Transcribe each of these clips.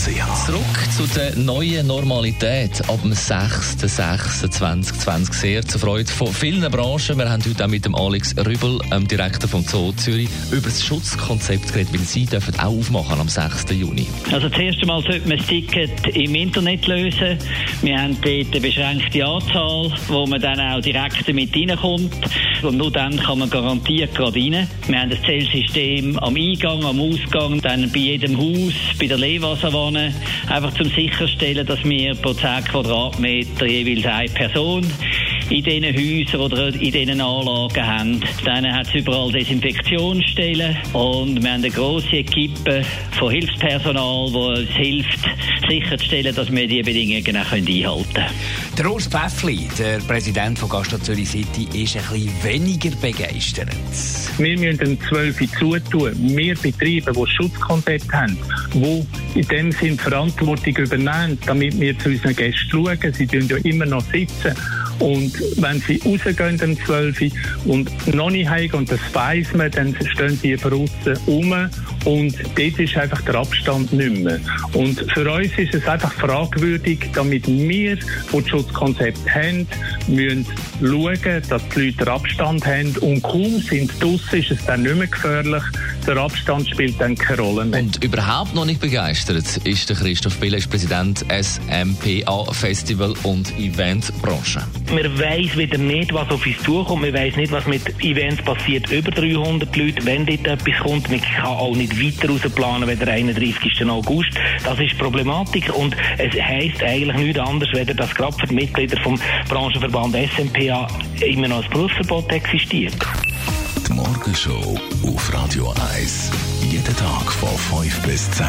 Zurück zu der neuen Normalität ab dem 6.6.2020. Sehr zur Freude von vielen Branchen. Wir haben heute auch mit dem Alex Rübel, dem Direktor von Zoo Zürich, über das Schutzkonzept geredet, weil Sie dürfen auch aufmachen am 6. Juni. Also das erste Mal sollte man das Ticket im Internet lösen. Wir haben dort eine beschränkte Anzahl, wo man dann auch direkt mit reinkommt. Und nur dann kann man garantiert gerade rein. Wir haben das Zählsystem am Eingang, am Ausgang, dann bei jedem Haus bei der Lehwasserwanne, einfach zum sicherstellen, dass wir pro 10 Quadratmeter jeweils eine Person in diesen Häusern oder in diesen Anlagen haben. Dann hat es überall Desinfektionsstellen und wir haben eine grosse Equipe von Hilfspersonal, die uns hilft, sicherzustellen, dass wir diese Bedingungen auch einhalten können. Der Urs Pfäffli, der Präsident von Gaststadt Zürich City, ist ein bisschen weniger begeistert. Wir müssen den 12 zutun. Wir Betriebe, die Schutzkonzept haben, die in dem Sinn Verantwortung übernehmen, damit wir zu unseren Gästen schauen. Sie dürfen ja immer noch sitzen. Und wenn sie rausgehen am 12 und noch nicht heimgehen, und das weiss man, dann stehen sie draussen rum und dort ist einfach der Abstand nicht mehr. Und für uns ist es einfach fragwürdig, damit wir, die das Schutzkonzept haben, müssen schauen, dass die Leute den Abstand haben und kaum sind draussen, ist es dann nicht mehr gefährlich. Der Abstand spielt dann keine Rolle mehr. Und überhaupt noch nicht begeistert ist der Christoph Biller, Präsident SMPA Festival und Eventbranche. Man weiss wieder nicht, was auf uns zukommt. Man weiss nicht, was mit Events passiert. Über 300 Leute, wenn dort etwas kommt. Man kann auch nicht weiter rausplanen, wenn der 31. August. Das ist Problematik und es heisst eigentlich nichts anderes, weder dass gerade für die Mitglieder vom Branchenverband SMPA immer noch ein Berufsverbot existiert. Die Morgenshow auf Radio 1. Jeden Tag von 5 bis 10.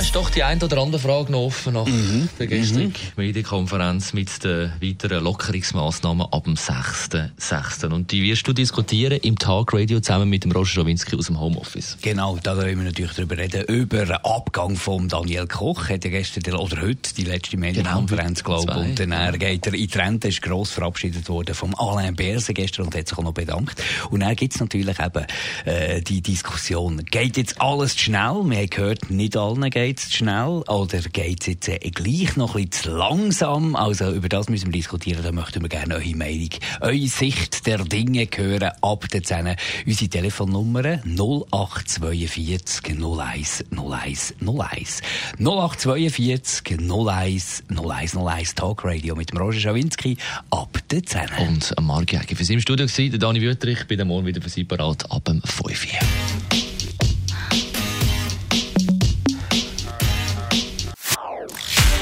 Ist doch die eine oder andere Frage noch offen nach Mhm. der gestrigen Medienkonferenz mit den weiteren Lockerungsmaßnahmen ab dem 6.6. Und die wirst du diskutieren im Tagradio zusammen mit dem Roger Schawinski aus dem Homeoffice. Genau, da wollen wir natürlich darüber reden, über den Abgang von Daniel Koch. Hat er gestern oder heute die letzte Medienkonferenz, Genau, glaube ich. Und dann er geht er in die Rente, ist gross verabschiedet worden vom Alain Berse gestern und hat sich auch noch bedankt. Und dann gibt es natürlich eben äh, die Diskussion, geht jetzt alles zu schnell? Wir haben gehört, nicht allen geht es zu schnell. Oder geht es jetzt äh, gleich noch ein bisschen zu langsam? Also über das müssen wir diskutieren. Da möchten wir gerne eure Meinung, eure Sicht der Dinge hören. Ab der 10 unsere Telefonnummer 0842 01 01 01. 0842 01 01 01 Talk Radio mit dem Roger Schawinski ab der 10. Und am Marc Jäger für im Studio gewesen, der Dani Wüttrich, bin Morgen wieder für Sie parat ab dem 5 Uhr.